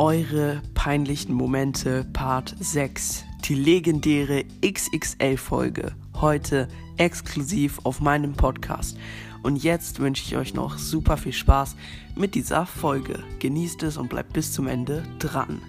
Eure peinlichen Momente Part 6. Die legendäre XXL-Folge. Heute exklusiv auf meinem Podcast. Und jetzt wünsche ich euch noch super viel Spaß mit dieser Folge. Genießt es und bleibt bis zum Ende dran.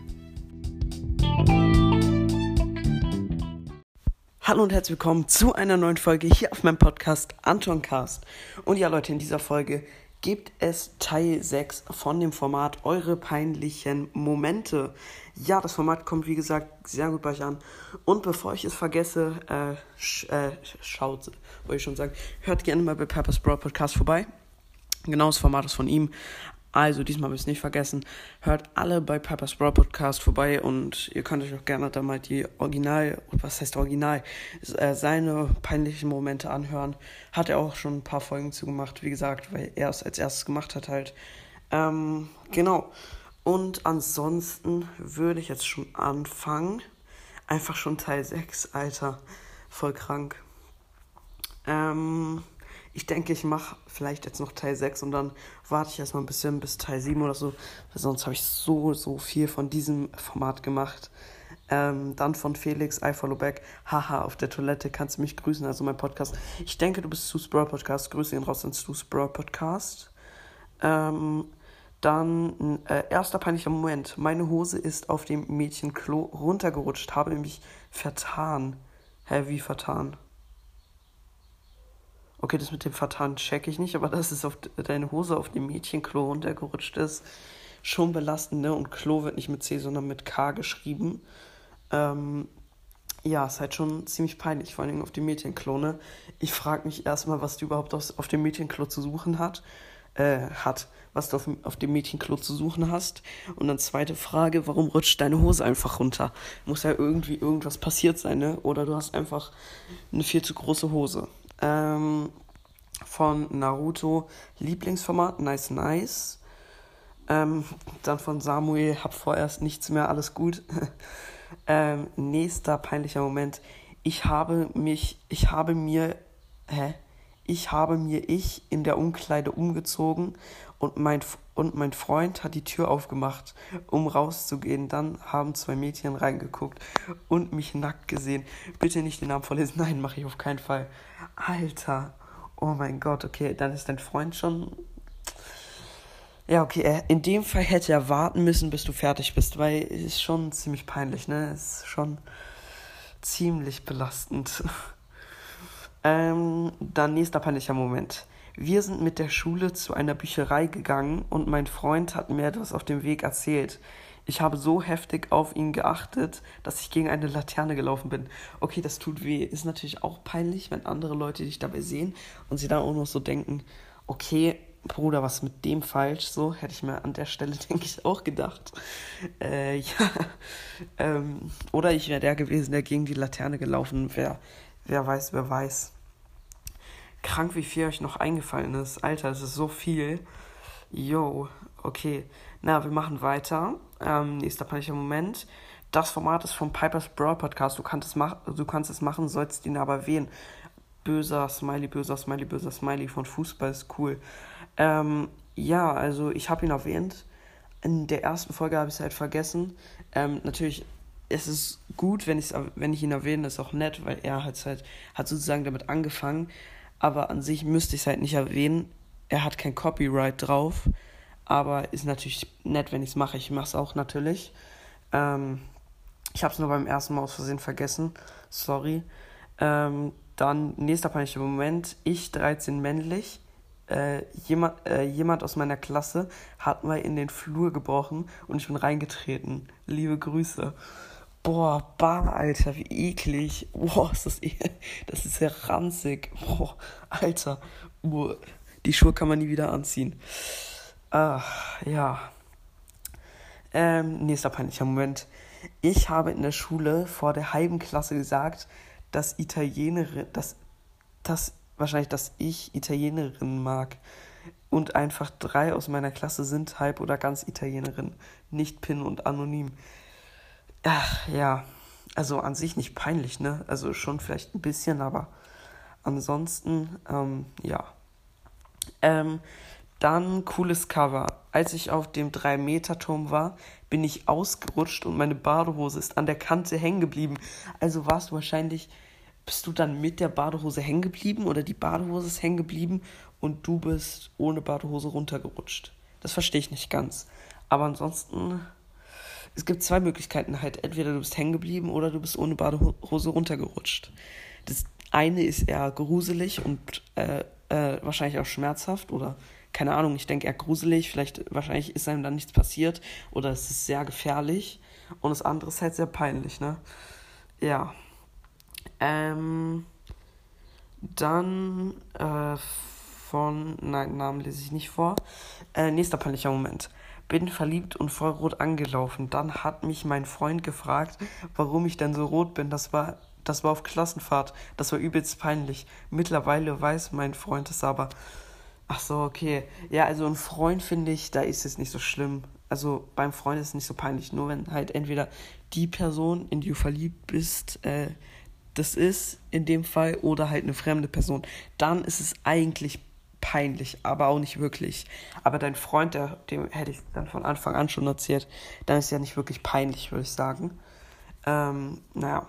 Hallo und herzlich willkommen zu einer neuen Folge hier auf meinem Podcast Anton Cast. Und ja, Leute, in dieser Folge gibt es Teil 6 von dem Format Eure peinlichen Momente. Ja, das Format kommt wie gesagt sehr gut bei euch an. Und bevor ich es vergesse, äh, sch äh, schaut, wollte ich schon sagen, hört gerne mal bei Peppers Broad Podcast vorbei. Genau das Format ist von ihm. Also, diesmal habe ich es nicht vergessen. Hört alle bei Piper's Brawl Podcast vorbei und ihr könnt euch auch gerne da mal die Original, was heißt Original, äh, seine peinlichen Momente anhören. Hat er auch schon ein paar Folgen zugemacht, wie gesagt, weil er es als erstes gemacht hat halt. Ähm, genau. Und ansonsten würde ich jetzt schon anfangen. Einfach schon Teil 6, Alter. Voll krank. Ähm, ich denke, ich mache vielleicht jetzt noch Teil 6 und dann warte ich erstmal ein bisschen bis Teil 7 oder so. Weil sonst habe ich so, so viel von diesem Format gemacht. Ähm, dann von Felix, I follow back. Haha, auf der Toilette kannst du mich grüßen, also mein Podcast. Ich denke, du bist Stu's Brawl Podcast. Grüße ihn raus an Stu's Brawl Podcast. Ähm, dann äh, erster peinlicher Moment. Meine Hose ist auf dem Mädchenklo runtergerutscht, habe mich vertan. Hä, wie vertan? Okay, das mit dem Vertan check ich nicht, aber dass es auf deine Hose auf dem Mädchenklo runtergerutscht ist, schon belastend, ne? Und Klo wird nicht mit C, sondern mit K geschrieben. Ähm, ja, ist halt schon ziemlich peinlich, vor allem auf dem Mädchenklo, ne? Ich frage mich erstmal, was du überhaupt auf, auf dem Mädchenklo zu suchen hat, äh, hat, was du auf, auf dem Mädchenklo zu suchen hast. Und dann zweite Frage, warum rutscht deine Hose einfach runter? Muss ja irgendwie irgendwas passiert sein, ne? Oder du hast einfach eine viel zu große Hose. Ähm, von Naruto Lieblingsformat, Nice Nice. Ähm, dann von Samuel, hab vorerst nichts mehr, alles gut. ähm, nächster peinlicher Moment. Ich habe mich, ich habe mir, hä? Ich habe mir ich in der Umkleide umgezogen und mein, und mein Freund hat die Tür aufgemacht, um rauszugehen. Dann haben zwei Mädchen reingeguckt und mich nackt gesehen. Bitte nicht den Namen vorlesen. Nein, mache ich auf keinen Fall. Alter. Oh mein Gott, okay, dann ist dein Freund schon. Ja, okay, in dem Fall hätte er warten müssen, bis du fertig bist, weil es ist schon ziemlich peinlich, ne? Es ist schon ziemlich belastend. ähm, dann nächster peinlicher Moment. Wir sind mit der Schule zu einer Bücherei gegangen und mein Freund hat mir etwas auf dem Weg erzählt. Ich habe so heftig auf ihn geachtet, dass ich gegen eine Laterne gelaufen bin. Okay, das tut weh. Ist natürlich auch peinlich, wenn andere Leute dich dabei sehen und sie dann auch noch so denken, okay, Bruder, was mit dem falsch? So hätte ich mir an der Stelle, denke ich, auch gedacht. Äh, ja. Ähm, oder ich wäre der gewesen, der gegen die Laterne gelaufen wäre. Wer weiß, wer weiß. Krank, wie viel euch noch eingefallen ist. Alter, das ist so viel. Yo, okay. Na, wir machen weiter. Ähm, nächster peinlicher Moment. Das Format ist vom Piper's Brawl Podcast. Du kannst es, du kannst es machen, sollst ihn aber wählen. Böser Smiley, böser Smiley, böser Smiley von Fußball ist cool. Ähm, ja, also ich habe ihn erwähnt. In der ersten Folge habe ich es halt vergessen. Ähm, natürlich es ist gut, wenn, wenn ich ihn erwähne, ist auch nett, weil er hat halt hat sozusagen damit angefangen aber an sich müsste ich es halt nicht erwähnen. Er hat kein Copyright drauf, aber ist natürlich nett, wenn ich es mache. Ich mache es auch natürlich. Ähm, ich habe es nur beim ersten Mal aus Versehen vergessen. Sorry. Ähm, dann nächster peinlicher Moment. Ich, 13 männlich. Äh, jemand, äh, jemand aus meiner Klasse hat mal in den Flur gebrochen und ich bin reingetreten. Liebe Grüße. Boah, bah, Alter, wie eklig. Boah, ist das, e das ist ja ranzig. Boah, Alter. Boah, die Schuhe kann man nie wieder anziehen. Ah, ja. Ähm, nächster peinlicher Moment. Ich habe in der Schule vor der halben Klasse gesagt, dass Italienerin, dass, dass wahrscheinlich, dass ich Italienerin mag. Und einfach drei aus meiner Klasse sind halb oder ganz Italienerin, nicht Pin und anonym. Ach, ja, also an sich nicht peinlich, ne? Also schon vielleicht ein bisschen, aber ansonsten, ähm, ja. Ähm, dann cooles Cover. als ich auf dem 3-Meter-Turm war, bin ich ausgerutscht und meine Badehose ist an der Kante hängen geblieben. Also warst du wahrscheinlich, bist du dann mit der Badehose hängen geblieben oder die Badehose ist hängen geblieben und du bist ohne Badehose runtergerutscht. Das verstehe ich nicht ganz. Aber ansonsten, es gibt zwei Möglichkeiten halt. Entweder du bist hängen geblieben oder du bist ohne Badehose runtergerutscht. Das eine ist eher gruselig und äh, äh, wahrscheinlich auch schmerzhaft oder keine Ahnung, ich denke eher gruselig, vielleicht wahrscheinlich ist einem dann nichts passiert oder es ist sehr gefährlich und das andere ist halt sehr peinlich, ne? Ja. Ähm, dann äh, von, nein, Namen lese ich nicht vor. Äh, nächster peinlicher Moment. Bin verliebt und voll rot angelaufen. Dann hat mich mein Freund gefragt, warum ich denn so rot bin. Das war, das war auf Klassenfahrt. Das war übelst peinlich. Mittlerweile weiß mein Freund es aber. Ach so, okay. Ja, also ein Freund finde ich, da ist es nicht so schlimm. Also beim Freund ist es nicht so peinlich. Nur wenn halt entweder die Person, in die du verliebt bist, äh, das ist in dem Fall oder halt eine fremde Person, dann ist es eigentlich peinlich, aber auch nicht wirklich. Aber dein Freund, der, dem hätte ich dann von Anfang an schon erzählt, dann ist ja nicht wirklich peinlich, würde ich sagen. Ähm, naja.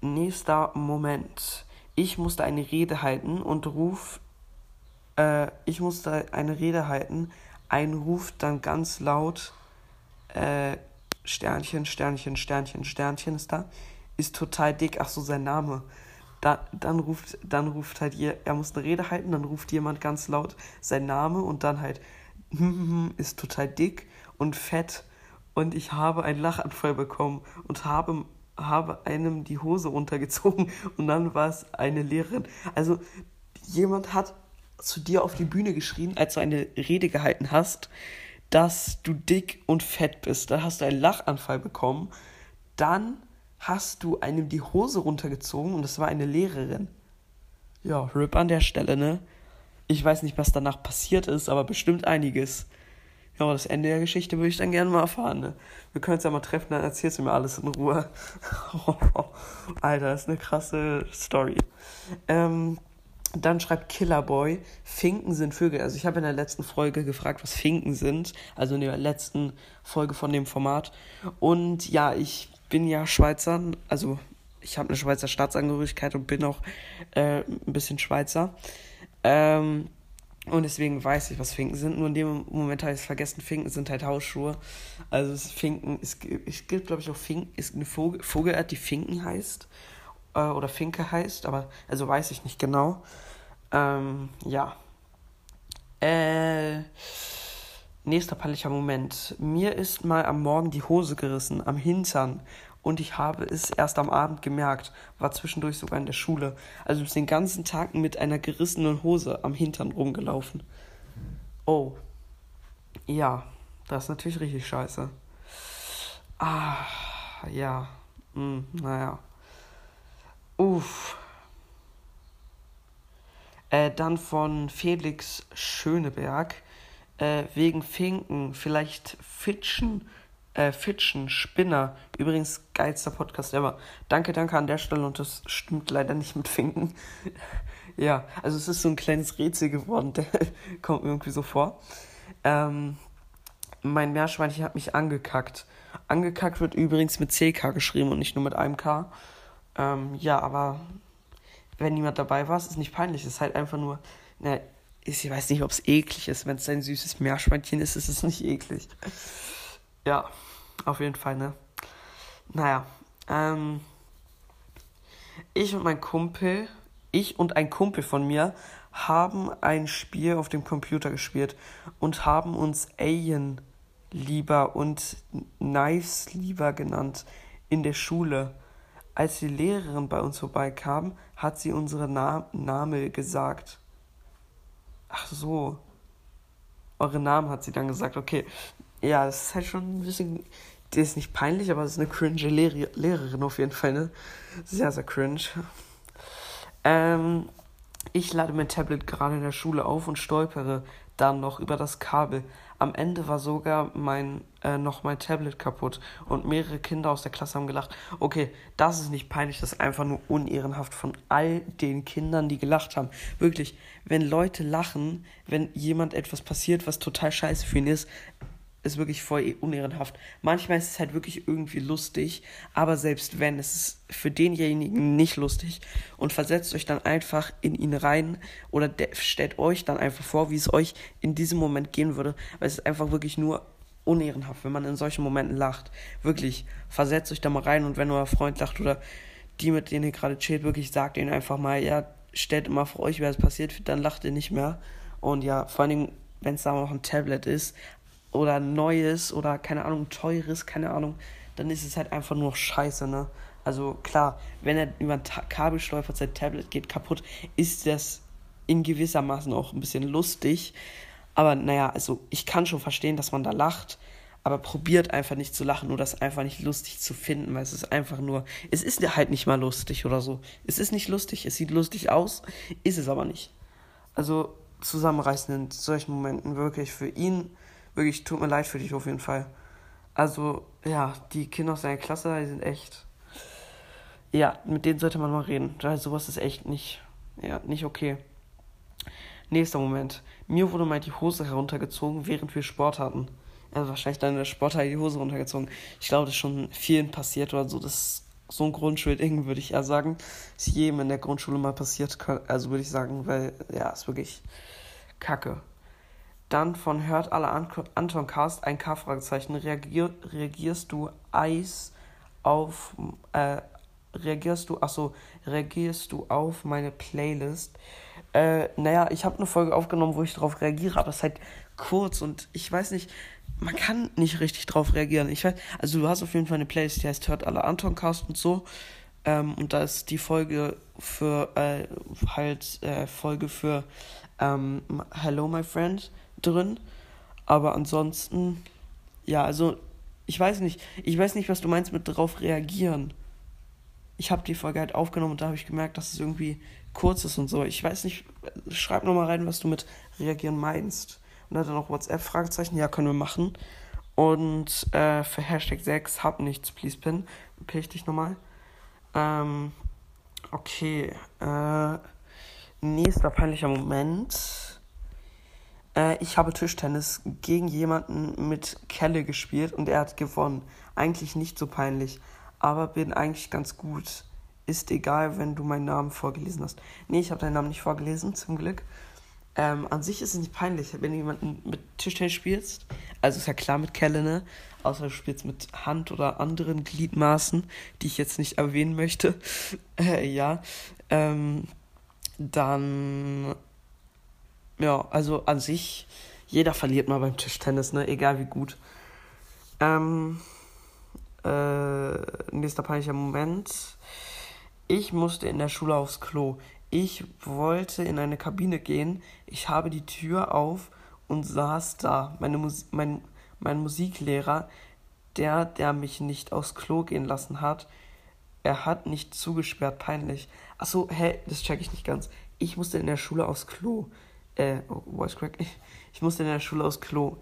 Nächster Moment. Ich musste eine Rede halten und ruf äh, ich musste eine Rede halten. Ein ruft dann ganz laut äh, Sternchen, Sternchen, Sternchen, Sternchen ist da. Ist total dick. Ach so, sein Name. Da, dann ruft, dann ruft halt ihr, er muss eine Rede halten, dann ruft jemand ganz laut sein Name und dann halt ist total dick und fett und ich habe einen Lachanfall bekommen und habe, habe einem die Hose runtergezogen und dann war es eine Lehrerin. Also jemand hat zu dir auf die Bühne geschrien, als du eine Rede gehalten hast, dass du dick und fett bist. Da hast du einen Lachanfall bekommen. Dann hast du einem die Hose runtergezogen und das war eine Lehrerin. Ja, RIP an der Stelle, ne? Ich weiß nicht, was danach passiert ist, aber bestimmt einiges. Ja, das Ende der Geschichte würde ich dann gerne mal erfahren, ne? Wir können uns ja mal treffen, dann erzählst du mir alles in Ruhe. Alter, das ist eine krasse Story. Ähm, dann schreibt Killerboy, Finken sind Vögel. Also ich habe in der letzten Folge gefragt, was Finken sind. Also in der letzten Folge von dem Format. Und ja, ich bin ja Schweizer. Also ich habe eine Schweizer Staatsangehörigkeit und bin auch äh, ein bisschen Schweizer. Ähm, und deswegen weiß ich, was Finken sind. Nur in dem Moment habe ich es vergessen. Finken sind halt Hausschuhe. Also es Finken, es, es gibt, glaube ich, auch Finken, ist eine Vogel, Vogelart, die Finken heißt äh, oder Finke heißt, aber also weiß ich nicht genau. Ähm, ja. Äh, nächster peinlicher Moment. Mir ist mal am Morgen die Hose gerissen, am Hintern. Und ich habe es erst am Abend gemerkt, war zwischendurch sogar in der Schule. Also den ganzen Tag mit einer gerissenen Hose am Hintern rumgelaufen. Oh. Ja, das ist natürlich richtig scheiße. Ah, ja. Hm, naja. Uff. Äh, dann von Felix Schöneberg. Äh, wegen Finken, vielleicht Fitschen, äh, Fitschen, Spinner. Übrigens, geilster Podcast ever. Danke, danke an der Stelle und das stimmt leider nicht mit Finken. ja, also es ist so ein kleines Rätsel geworden, der kommt mir irgendwie so vor. Ähm, mein Meerschweinchen hat mich angekackt. Angekackt wird übrigens mit CK geschrieben und nicht nur mit einem K. Ähm, ja, aber wenn niemand dabei war, ist es nicht peinlich. Es ist halt einfach nur, na, ich weiß nicht, ob es eklig ist. Wenn es ein süßes Meerschweinchen ist, ist es nicht eklig. Ja, auf jeden Fall, ne? Naja, ähm, ich und mein Kumpel, ich und ein Kumpel von mir haben ein Spiel auf dem Computer gespielt und haben uns Alien lieber und Knives lieber genannt in der Schule. Als die Lehrerin bei uns vorbeikam, hat sie unsere Na Namen gesagt. Ach so. Eure Namen hat sie dann gesagt. Okay. Ja, das ist halt schon ein bisschen. Die ist nicht peinlich, aber es ist eine cringe Lehr Lehrerin auf jeden Fall, ne? Sehr, sehr cringe. Ähm, Ich lade mein Tablet gerade in der Schule auf und stolpere dann noch über das Kabel. Am Ende war sogar mein äh, noch mein Tablet kaputt und mehrere Kinder aus der Klasse haben gelacht. Okay, das ist nicht peinlich, das ist einfach nur unehrenhaft von all den Kindern, die gelacht haben. Wirklich, wenn Leute lachen, wenn jemand etwas passiert, was total scheiße für ihn ist, ist wirklich voll unehrenhaft. Manchmal ist es halt wirklich irgendwie lustig, aber selbst wenn, es ist für denjenigen nicht lustig und versetzt euch dann einfach in ihn rein oder stellt euch dann einfach vor, wie es euch in diesem Moment gehen würde, weil es ist einfach wirklich nur unehrenhaft, wenn man in solchen Momenten lacht. Wirklich, versetzt euch da mal rein und wenn euer Freund lacht oder die, mit denen ihr gerade chillt, wirklich sagt ihnen einfach mal, ja, stellt immer vor euch, wer es passiert, dann lacht ihr nicht mehr. Und ja, vor allen Dingen, wenn es da noch ein Tablet ist, oder Neues oder keine Ahnung, teures, keine Ahnung, dann ist es halt einfach nur scheiße, ne? Also klar, wenn er über ein Kabel stolpert, sein Tablet geht kaputt, ist das in gewissermaßen auch ein bisschen lustig. Aber naja, also ich kann schon verstehen, dass man da lacht, aber probiert einfach nicht zu lachen oder das einfach nicht lustig zu finden, weil es ist einfach nur, es ist halt nicht mal lustig oder so. Es ist nicht lustig, es sieht lustig aus, ist es aber nicht. Also zusammenreißen in solchen Momenten wirklich für ihn wirklich, tut mir leid für dich auf jeden Fall. Also, ja, die Kinder aus seiner Klasse, die sind echt. Ja, mit denen sollte man mal reden. Weil sowas ist echt nicht, ja, nicht okay. Nächster Moment. Mir wurde mal die Hose heruntergezogen, während wir Sport hatten. Also wahrscheinlich dann der Sporthalle die Hose runtergezogen. Ich glaube, das ist schon vielen passiert oder so. Das ist so ein Grundschulding, würde ich eher sagen. Ist jedem in der Grundschule mal passiert. Also würde ich sagen, weil, ja, ist wirklich kacke. Dann von Hört alle Anton Cast ein K-Fragezeichen. Reagier, reagierst du Eis auf äh, reagierst du, achso, reagierst du auf meine Playlist? Äh, naja, ich habe eine Folge aufgenommen, wo ich darauf reagiere, aber es ist halt kurz und ich weiß nicht, man kann nicht richtig drauf reagieren. Ich weiß, also du hast auf jeden Fall eine Playlist, die heißt Hört alle Anton Cast und so. Ähm, und da ist die Folge für, äh, halt, äh, Folge für ähm, Hello My Friend drin. Aber ansonsten, ja, also ich weiß nicht, ich weiß nicht, was du meinst mit darauf reagieren. Ich habe die Folge halt aufgenommen und da habe ich gemerkt, dass es irgendwie kurz ist und so. Ich weiß nicht, schreib nochmal rein, was du mit reagieren meinst. Und dann noch WhatsApp-Fragezeichen, ja, können wir machen. Und äh, für Hashtag 6, hab nichts, please pin, pin ich dich nochmal. Ähm, okay, äh, nächster peinlicher Moment. Äh, ich habe Tischtennis gegen jemanden mit Kelle gespielt und er hat gewonnen. Eigentlich nicht so peinlich, aber bin eigentlich ganz gut. Ist egal, wenn du meinen Namen vorgelesen hast. Nee, ich habe deinen Namen nicht vorgelesen, zum Glück. Ähm, an sich ist es nicht peinlich, wenn du jemanden mit Tischtennis spielst. Also ist ja klar mit Kelle, ne? Außer du spielst mit Hand oder anderen Gliedmaßen, die ich jetzt nicht erwähnen möchte. Äh, ja. Ähm, dann ja, also an sich, jeder verliert mal beim Tischtennis, ne? Egal wie gut. Ähm, äh, nächster peinlicher Moment. Ich musste in der Schule aufs Klo. Ich wollte in eine Kabine gehen. Ich habe die Tür auf und saß da. Meine Mus mein, mein Musiklehrer, der, der mich nicht aufs Klo gehen lassen hat, er hat nicht zugesperrt, peinlich. Achso, hä, das check ich nicht ganz. Ich musste in der Schule aufs Klo äh, oh, Voice Crack, ich, musste in der Schule aufs Klo.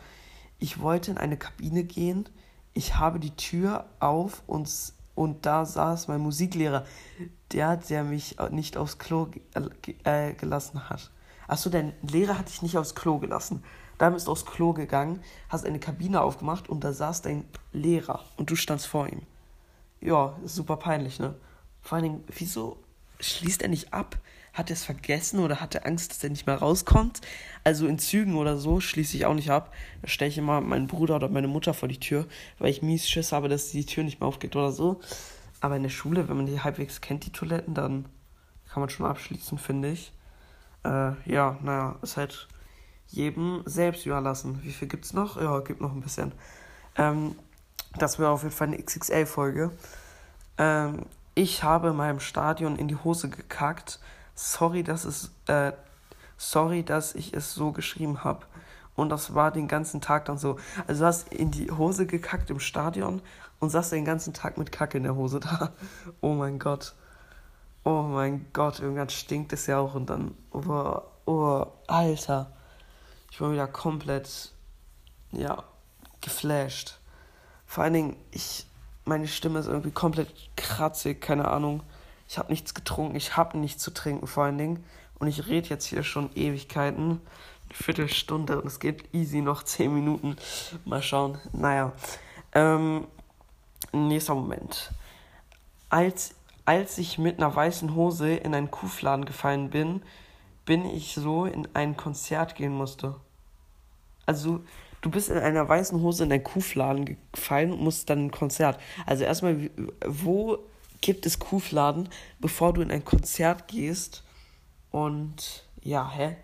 Ich wollte in eine Kabine gehen, ich habe die Tür auf und, und da saß mein Musiklehrer, der, der mich nicht aufs Klo äh, gelassen hat. Achso, dein Lehrer hat dich nicht aufs Klo gelassen. Da bist du aufs Klo gegangen, hast eine Kabine aufgemacht und da saß dein Lehrer und du standst vor ihm. Ja, super peinlich, ne? Vor allen Dingen, wieso schließt er nicht ab? Hat er es vergessen oder hat er Angst, dass er nicht mehr rauskommt? Also in Zügen oder so schließe ich auch nicht ab. Da stelle ich immer meinen Bruder oder meine Mutter vor die Tür, weil ich mies Schiss habe, dass die Tür nicht mehr aufgeht oder so. Aber in der Schule, wenn man die halbwegs kennt, die Toiletten, dann kann man schon abschließen, finde ich. Äh, ja, naja, ist halt jedem selbst überlassen. Wie viel gibt's noch? Ja, gibt noch ein bisschen. Ähm, das wäre auf jeden Fall eine XXL-Folge. Ähm, ich habe in meinem Stadion in die Hose gekackt sorry, dass es, äh, sorry, dass ich es so geschrieben habe. Und das war den ganzen Tag dann so. Also du hast in die Hose gekackt im Stadion und saß den ganzen Tag mit Kacke in der Hose da. Oh mein Gott. Oh mein Gott, irgendwann stinkt es ja auch und dann, oh, oh, Alter. Ich war wieder komplett, ja, geflasht. Vor allen Dingen, ich, meine Stimme ist irgendwie komplett kratzig, keine Ahnung. Ich habe nichts getrunken, ich habe nichts zu trinken vor allen Dingen. Und ich rede jetzt hier schon Ewigkeiten, eine Viertelstunde und es geht easy noch zehn Minuten. Mal schauen. Naja, ähm, nächster Moment. Als, als ich mit einer weißen Hose in einen Kuhfladen gefallen bin, bin ich so in ein Konzert gehen musste. Also, du bist in einer weißen Hose in einen Kuhfladen gefallen und musst dann ein Konzert. Also erstmal, wo gibt es Kuhfladen, bevor du in ein Konzert gehst? Und ja, hä?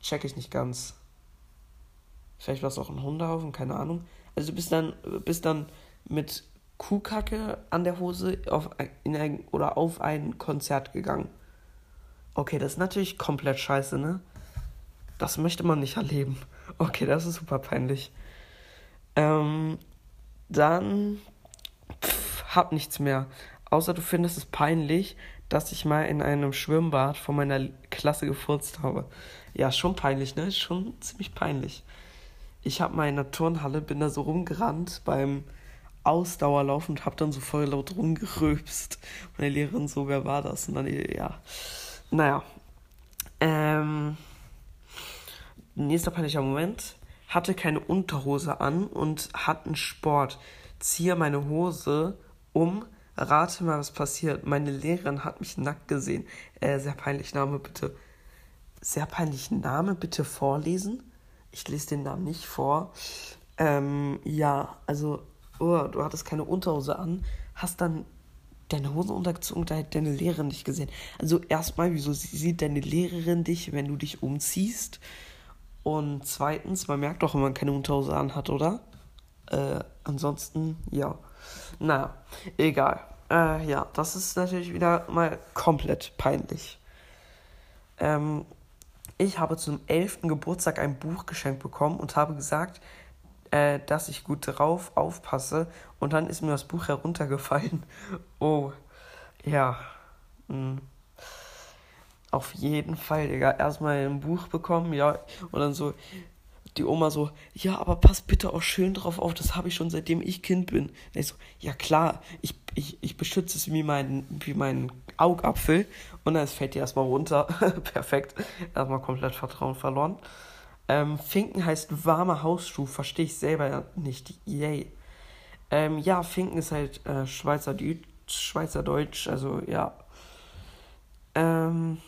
Check ich nicht ganz. Vielleicht war es auch ein Hundehaufen, keine Ahnung. Also du bist dann, bist dann mit Kuhkacke an der Hose auf in ein, oder auf ein Konzert gegangen. Okay, das ist natürlich komplett scheiße, ne? Das möchte man nicht erleben. Okay, das ist super peinlich. Ähm, dann hab nichts mehr. Außer du findest es peinlich, dass ich mal in einem Schwimmbad von meiner Klasse gefurzt habe. Ja, schon peinlich, ne? Schon ziemlich peinlich. Ich hab mal in der Turnhalle, bin da so rumgerannt beim Ausdauerlaufen und hab dann so voll laut rumgeröpst. Meine Lehrerin so, wer war das? Und dann, ja. Naja. Ähm nächster peinlicher Moment, hatte keine Unterhose an und hatten Sport. Ziehe meine Hose um, rate mal, was passiert. Meine Lehrerin hat mich nackt gesehen. Äh, sehr peinlich Name, bitte. Sehr peinlich Name, bitte vorlesen. Ich lese den Namen nicht vor. Ähm, ja, also, oh, du hattest keine Unterhose an, hast dann deine Hose untergezogen, da hat deine Lehrerin dich gesehen. Also erstmal, wieso sieht deine Lehrerin dich, wenn du dich umziehst? Und zweitens, man merkt doch, wenn man keine Unterhose anhat, oder? Äh, ansonsten, ja. Naja, egal. Äh, ja, das ist natürlich wieder mal komplett peinlich. Ähm, ich habe zum 11. Geburtstag ein Buch geschenkt bekommen und habe gesagt, äh, dass ich gut drauf aufpasse. Und dann ist mir das Buch heruntergefallen. Oh, ja. Hm auf jeden Fall, Digga, erstmal ein Buch bekommen, ja, und dann so die Oma so, ja, aber pass bitte auch schön drauf auf, das habe ich schon seitdem ich Kind bin. Und ich so, ja klar, ich, ich, ich beschütze es wie mein, wie mein Augapfel und dann fällt die erstmal runter. Perfekt. Erstmal komplett Vertrauen verloren. Ähm, Finken heißt warmer Hausschuh, verstehe ich selber nicht. Yay. Ähm, ja, Finken ist halt äh, Schweizerdeutsch, Schweizerdeutsch, also ja. Ähm,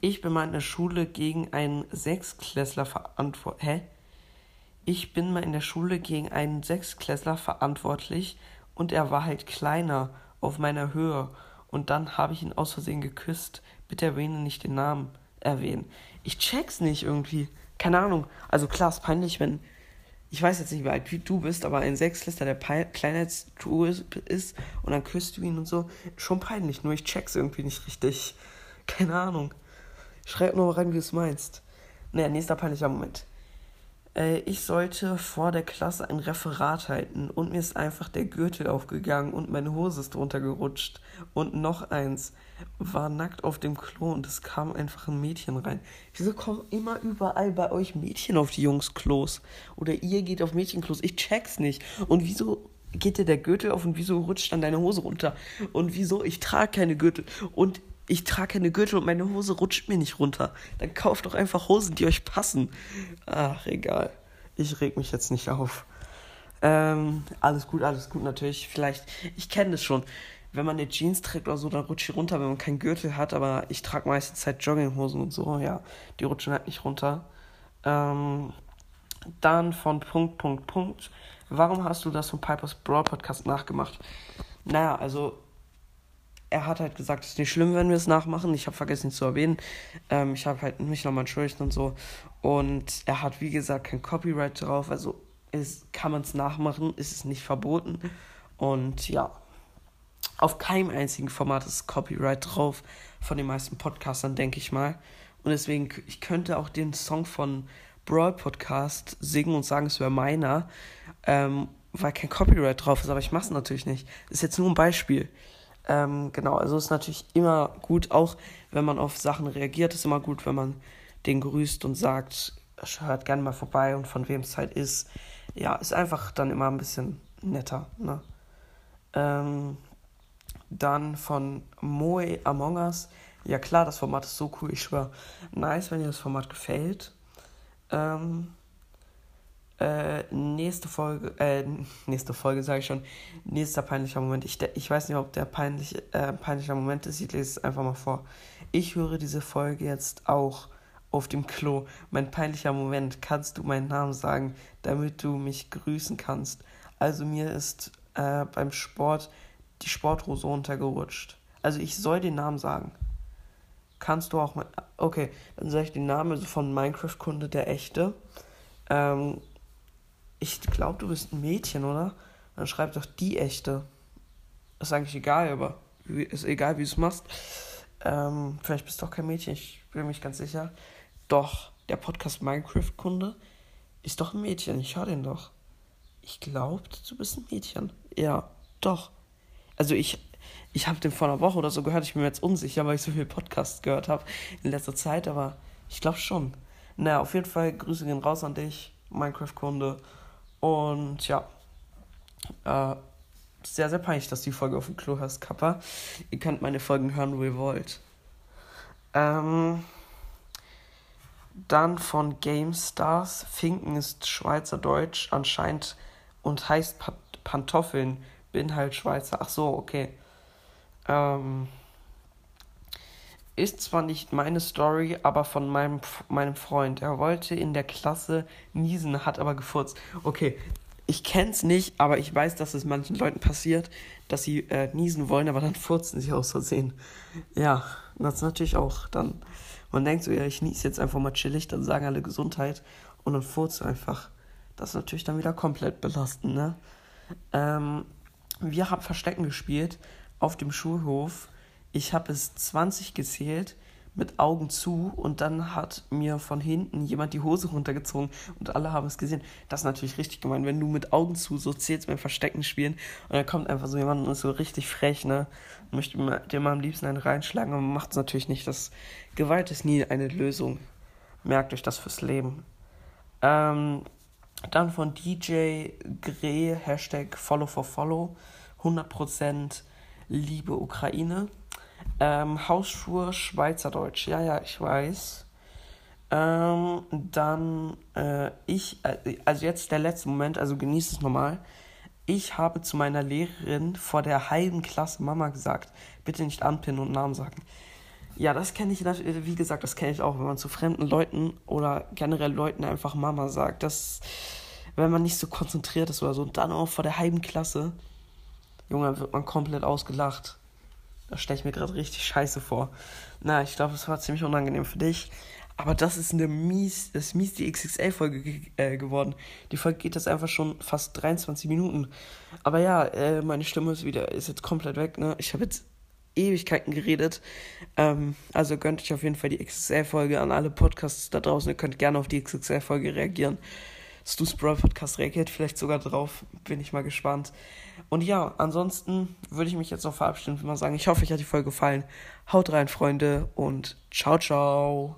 ich bin mal in der Schule gegen einen Sechsklässler verantwortlich. Hä? Ich bin mal in der Schule gegen einen Sechsklässler verantwortlich und er war halt kleiner auf meiner Höhe. Und dann habe ich ihn aus Versehen geküsst. Bitte erwähne nicht den Namen erwähnen. Ich check's nicht irgendwie. Keine Ahnung. Also klar, ist peinlich, wenn. Ich weiß jetzt nicht, wie alt du bist, aber ein Sechsklässler, der kleiner als du ist, und dann küsst du ihn und so. Schon peinlich, nur ich check's irgendwie nicht richtig. Keine Ahnung. Schreib nur rein, wie du es meinst. Naja, nächster peinlicher Moment. Äh, ich sollte vor der Klasse ein Referat halten und mir ist einfach der Gürtel aufgegangen und meine Hose ist drunter gerutscht. Und noch eins, war nackt auf dem Klo und es kam einfach ein Mädchen rein. Wieso kommen immer überall bei euch Mädchen auf die Jungs-Klos? Oder ihr geht auf Mädchenklos? Ich check's nicht. Und wieso geht dir der Gürtel auf und wieso rutscht dann deine Hose runter? Und wieso? Ich trage keine Gürtel. Und ich trage keine Gürtel und meine Hose rutscht mir nicht runter. Dann kauft doch einfach Hosen, die euch passen. Ach, egal. Ich reg mich jetzt nicht auf. Ähm, alles gut, alles gut natürlich. Vielleicht, ich kenne das schon. Wenn man eine Jeans trägt oder so, dann rutscht die runter, wenn man keinen Gürtel hat. Aber ich trage meistens halt Jogginghosen und so. Ja, die rutschen halt nicht runter. Ähm, dann von Punkt, Punkt, Punkt. Warum hast du das von Pipers Brawl Podcast nachgemacht? Naja, also er hat halt gesagt, es ist nicht schlimm, wenn wir es nachmachen. Ich habe vergessen, zu erwähnen. Ähm, ich habe halt mich nochmal entschuldigt und so. Und er hat, wie gesagt, kein Copyright drauf. Also ist, kann man es nachmachen, ist es nicht verboten. Und ja, auf keinem einzigen Format ist Copyright drauf. Von den meisten Podcastern, denke ich mal. Und deswegen, ich könnte auch den Song von Brawl Podcast singen und sagen, es wäre meiner. Ähm, weil kein Copyright drauf ist, aber ich mache es natürlich nicht. Das ist jetzt nur ein Beispiel. Ähm, genau, also ist natürlich immer gut, auch wenn man auf Sachen reagiert, ist immer gut, wenn man den grüßt und sagt, hört gerne mal vorbei und von wem es halt ist. Ja, ist einfach dann immer ein bisschen netter. Ne? Ähm, dann von Moe Among Us. Ja klar, das Format ist so cool, ich schwör. Nice, wenn dir das Format gefällt. Ähm, äh, nächste Folge, äh, nächste Folge sage ich schon, nächster peinlicher Moment. Ich, ich weiß nicht, ob der peinlich, äh, peinlicher Moment ist, ich lese es einfach mal vor. Ich höre diese Folge jetzt auch auf dem Klo. Mein peinlicher Moment, kannst du meinen Namen sagen, damit du mich grüßen kannst. Also mir ist äh, beim Sport die Sporthose runtergerutscht. Also ich soll den Namen sagen. Kannst du auch mal. Okay, dann sage ich den Namen also von Minecraft-Kunde, der echte. Ähm, ich glaube, du bist ein Mädchen, oder? Dann schreib doch die echte. Ist eigentlich egal, aber ist egal, wie du es machst. Ähm, vielleicht bist du doch kein Mädchen, ich bin mir nicht ganz sicher. Doch, der Podcast Minecraft-Kunde ist doch ein Mädchen. Ich höre den doch. Ich glaube, du bist ein Mädchen. Ja, doch. Also ich, ich habe den vor einer Woche oder so gehört. Ich bin mir jetzt unsicher, weil ich so viel Podcasts gehört habe in letzter Zeit, aber ich glaube schon. Naja, auf jeden Fall Grüße gehen raus an dich, Minecraft-Kunde. Und ja, äh, sehr, sehr peinlich, dass die Folge auf dem Klo hast, Kappa. Ihr könnt meine Folgen hören, wo ihr wollt. Ähm, dann von GameStars. Finken ist Schweizerdeutsch anscheinend und heißt Pantoffeln. Bin halt Schweizer. Ach so, okay. Ähm, ist zwar nicht meine Story, aber von meinem, meinem Freund. Er wollte in der Klasse niesen, hat aber gefurzt. Okay, ich kenn's nicht, aber ich weiß, dass es manchen Leuten passiert, dass sie äh, niesen wollen, aber dann furzen sie aus Versehen. Ja, das ist natürlich auch dann. Man denkt so, ja, ich niese jetzt einfach mal chillig, dann sagen alle Gesundheit und dann furzt einfach. Das ist natürlich dann wieder komplett belastend, ne? Ähm, wir haben Verstecken gespielt auf dem Schulhof ich habe es 20 gezählt mit Augen zu und dann hat mir von hinten jemand die Hose runtergezogen und alle haben es gesehen. Das ist natürlich richtig gemein, wenn du mit Augen zu so zählst beim Verstecken spielen und dann kommt einfach so jemand und ist so richtig frech, ne? Und möchte dir mal am liebsten einen reinschlagen, aber macht es natürlich nicht. Das Gewalt ist nie eine Lösung. Merkt euch das fürs Leben. Ähm, dann von DJ Gre, Hashtag Follow for Follow, 100% Liebe Ukraine. Ähm, Hausschuhe Schweizerdeutsch. Ja, ja, ich weiß. Ähm, dann äh, ich, äh, also jetzt der letzte Moment, also genießt es normal. Ich habe zu meiner Lehrerin vor der halben Klasse Mama gesagt, bitte nicht anpinnen und Namen sagen. Ja, das kenne ich, wie gesagt, das kenne ich auch, wenn man zu fremden Leuten oder generell Leuten einfach Mama sagt. Das, wenn man nicht so konzentriert ist oder so. Und dann auch vor der halben Klasse, Junge, wird man komplett ausgelacht. Das stelle ich mir gerade richtig scheiße vor. Na, ich glaube, es war ziemlich unangenehm für dich. Aber das ist eine mies, das ist mies die XXL-Folge ge äh, geworden. Die Folge geht jetzt einfach schon fast 23 Minuten. Aber ja, äh, meine Stimme ist wieder, ist jetzt komplett weg, ne? Ich habe jetzt Ewigkeiten geredet. Ähm, also gönnt euch auf jeden Fall die XXL-Folge an alle Podcasts da draußen. Ihr könnt gerne auf die XXL-Folge reagieren. Stu's Brawl Podcast reagiert vielleicht sogar drauf. Bin ich mal gespannt. Und ja, ansonsten würde ich mich jetzt noch verabschieden und mal sagen, ich hoffe, euch hat die Folge gefallen. Haut rein, Freunde, und ciao, ciao.